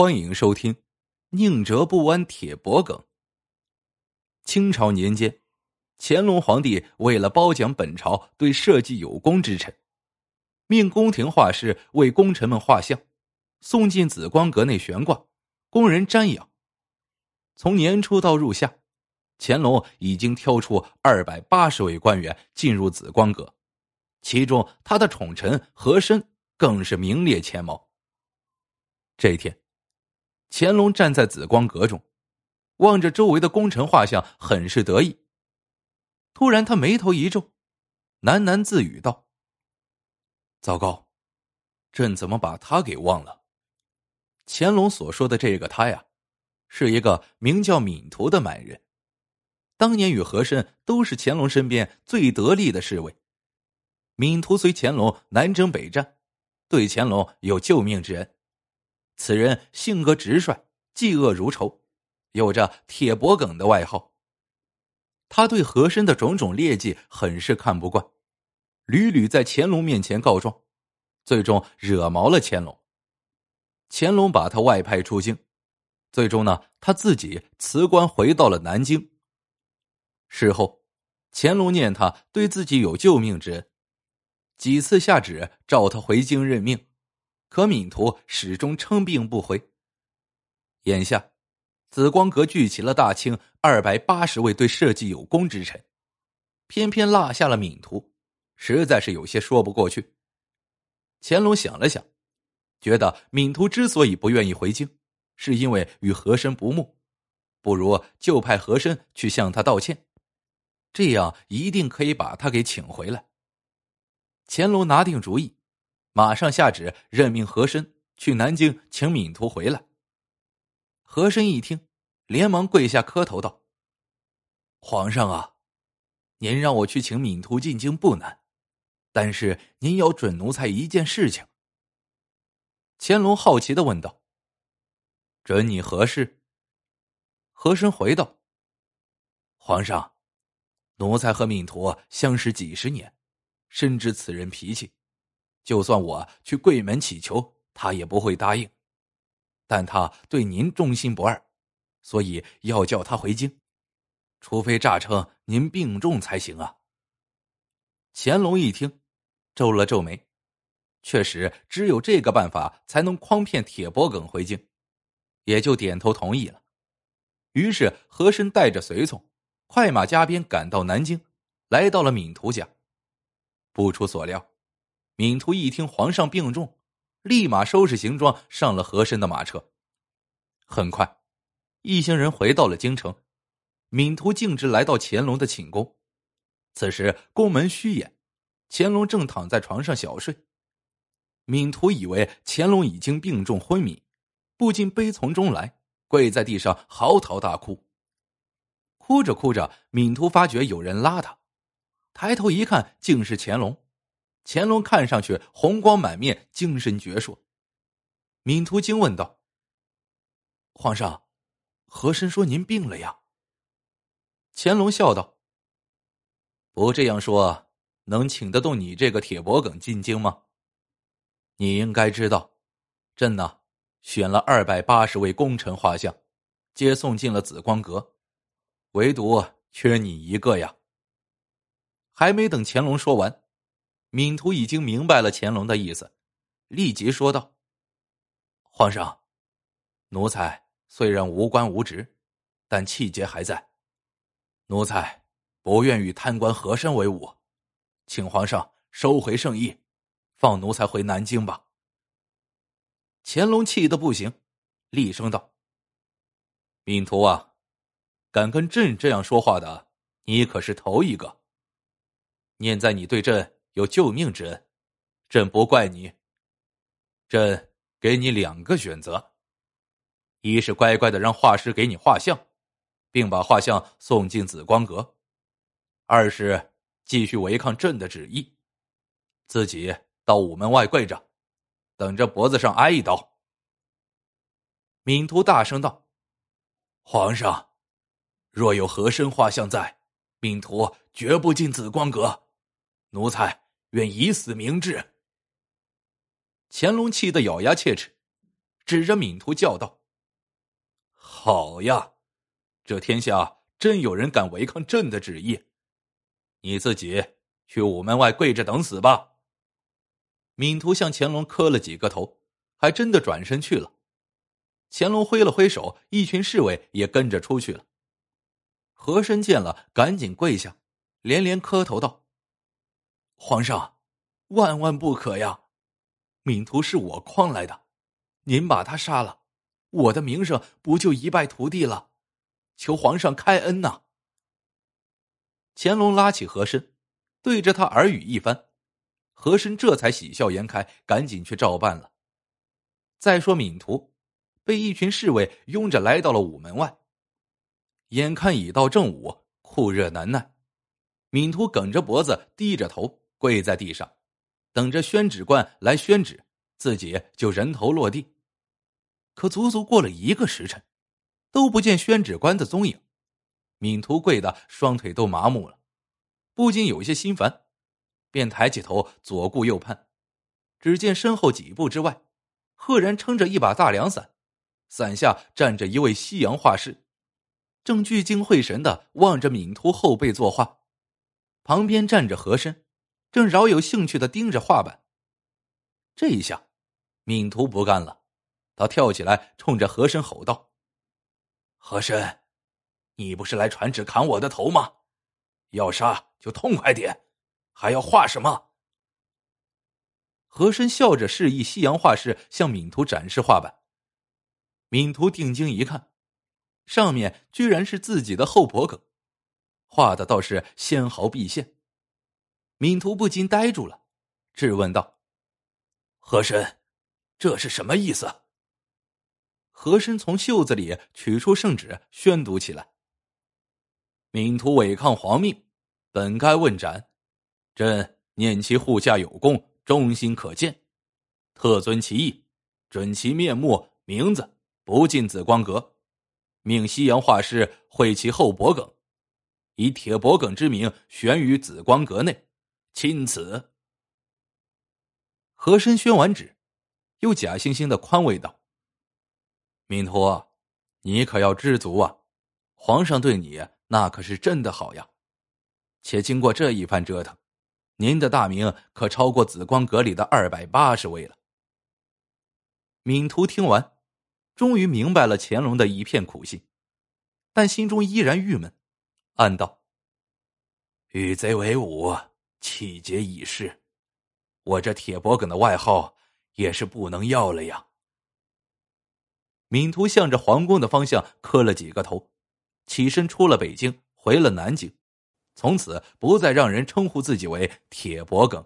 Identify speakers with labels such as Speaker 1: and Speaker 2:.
Speaker 1: 欢迎收听《宁折不弯铁脖梗》。清朝年间，乾隆皇帝为了褒奖本朝对社稷有功之臣，命宫廷画师为功臣们画像，送进紫光阁内悬挂，供人瞻仰。从年初到入夏，乾隆已经挑出二百八十位官员进入紫光阁，其中他的宠臣和珅更是名列前茅。这一天。乾隆站在紫光阁中，望着周围的功臣画像，很是得意。突然，他眉头一皱，喃喃自语道：“糟糕，朕怎么把他给忘了？”乾隆所说的这个他呀，是一个名叫闵图的满人，当年与和珅都是乾隆身边最得力的侍卫。闵图随乾隆南征北战，对乾隆有救命之恩。此人性格直率，嫉恶如仇，有着“铁脖梗”的外号。他对和珅的种种劣迹很是看不惯，屡屡在乾隆面前告状，最终惹毛了乾隆。乾隆把他外派出京，最终呢，他自己辞官回到了南京。事后，乾隆念他对自己有救命之恩，几次下旨召他回京任命。可闵图始终称病不回。眼下，紫光阁聚齐了大清二百八十位对社稷有功之臣，偏偏落下了闵图，实在是有些说不过去。乾隆想了想，觉得闵图之所以不愿意回京，是因为与和珅不睦，不如就派和珅去向他道歉，这样一定可以把他给请回来。乾隆拿定主意。马上下旨任命和珅去南京请闵图回来。和珅一听，连忙跪下磕头道：“皇上啊，您让我去请闵图进京不难，但是您要准奴才一件事情。”乾隆好奇的问道：“准你何事？”和珅回道：“皇上，奴才和闵图相识几十年，深知此人脾气。”就算我去跪门乞求，他也不会答应。但他对您忠心不二，所以要叫他回京，除非诈称您病重才行啊。乾隆一听，皱了皱眉，确实只有这个办法才能诓骗铁脖梗回京，也就点头同意了。于是和珅带着随从，快马加鞭赶到南京，来到了闵图家。不出所料。闵图一听皇上病重，立马收拾行装上了和珅的马车。很快，一行人回到了京城。闵图径直来到乾隆的寝宫。此时宫门虚掩，乾隆正躺在床上小睡。闵图以为乾隆已经病重昏迷，不禁悲从中来，跪在地上嚎啕大哭。哭着哭着，闵图发觉有人拉他，抬头一看，竟是乾隆。乾隆看上去红光满面，精神矍铄。闵图惊问道：“皇上，和珅说您病了呀？”乾隆笑道：“不这样说，能请得动你这个铁脖梗进京吗？你应该知道，朕呢选了二百八十位功臣画像，接送进了紫光阁，唯独缺你一个呀。”还没等乾隆说完。闵图已经明白了乾隆的意思，立即说道：“皇上，奴才虽然无官无职，但气节还在。奴才不愿与贪官和珅为伍，请皇上收回圣意，放奴才回南京吧。”乾隆气得不行，厉声道：“闵图啊，敢跟朕这样说话的，你可是头一个。念在你对朕……”有救命之恩，朕不怪你。朕给你两个选择：一是乖乖的让画师给你画像，并把画像送进紫光阁；二是继续违抗朕的旨意，自己到午门外跪着，等着脖子上挨一刀。闵图大声道：“皇上，若有和珅画像在，闵图绝不进紫光阁。奴才。”愿以死明志。乾隆气得咬牙切齿，指着闵图叫道：“好呀，这天下真有人敢违抗朕的旨意！你自己去午门外跪着等死吧！”闵图向乾隆磕了几个头，还真的转身去了。乾隆挥了挥手，一群侍卫也跟着出去了。和珅见了，赶紧跪下，连连磕头道：“皇上，万万不可呀！闵图是我诓来的，您把他杀了，我的名声不就一败涂地了？求皇上开恩呐！”乾隆拉起和珅，对着他耳语一番，和珅这才喜笑颜开，赶紧去照办了。再说闵图，被一群侍卫拥着来到了午门外。眼看已到正午，酷热难耐，闵图梗着脖子，低着头跪在地上，等着宣旨官来宣旨，自己就人头落地。可足足过了一个时辰，都不见宣旨官的踪影，闵图跪的双腿都麻木了，不禁有些心烦，便抬起头左顾右盼，只见身后几步之外，赫然撑着一把大凉伞，伞下站着一位西洋画师。正聚精会神的望着闵图后背作画，旁边站着和珅，正饶有兴趣的盯着画板。这一下，闵图不干了，他跳起来冲着和珅吼道：“和珅，你不是来传旨砍我的头吗？要杀就痛快点，还要画什么？”和珅笑着示意西洋画师向敏图展示画板。敏图定睛一看。上面居然是自己的后脖梗，画的倒是纤毫毕现。闵图不禁呆住了，质问道：“和珅，这是什么意思？”和珅从袖子里取出圣旨，宣读起来：“敏图违抗皇命，本该问斩。朕念其护驾有功，忠心可鉴，特遵其意，准其面目、名字不进紫光阁。”命西洋画师绘其后脖梗，以铁脖梗之名悬于紫光阁内，钦此。和珅宣完旨，又假惺惺的宽慰道：“敏图，你可要知足啊！皇上对你那可是真的好呀。且经过这一番折腾，您的大名可超过紫光阁里的二百八十位了。”敏图听完。终于明白了乾隆的一片苦心，但心中依然郁闷，暗道：“与贼为伍，气节已逝，我这铁脖梗的外号也是不能要了呀。”敏图向着皇宫的方向磕了几个头，起身出了北京，回了南京，从此不再让人称呼自己为铁脖梗。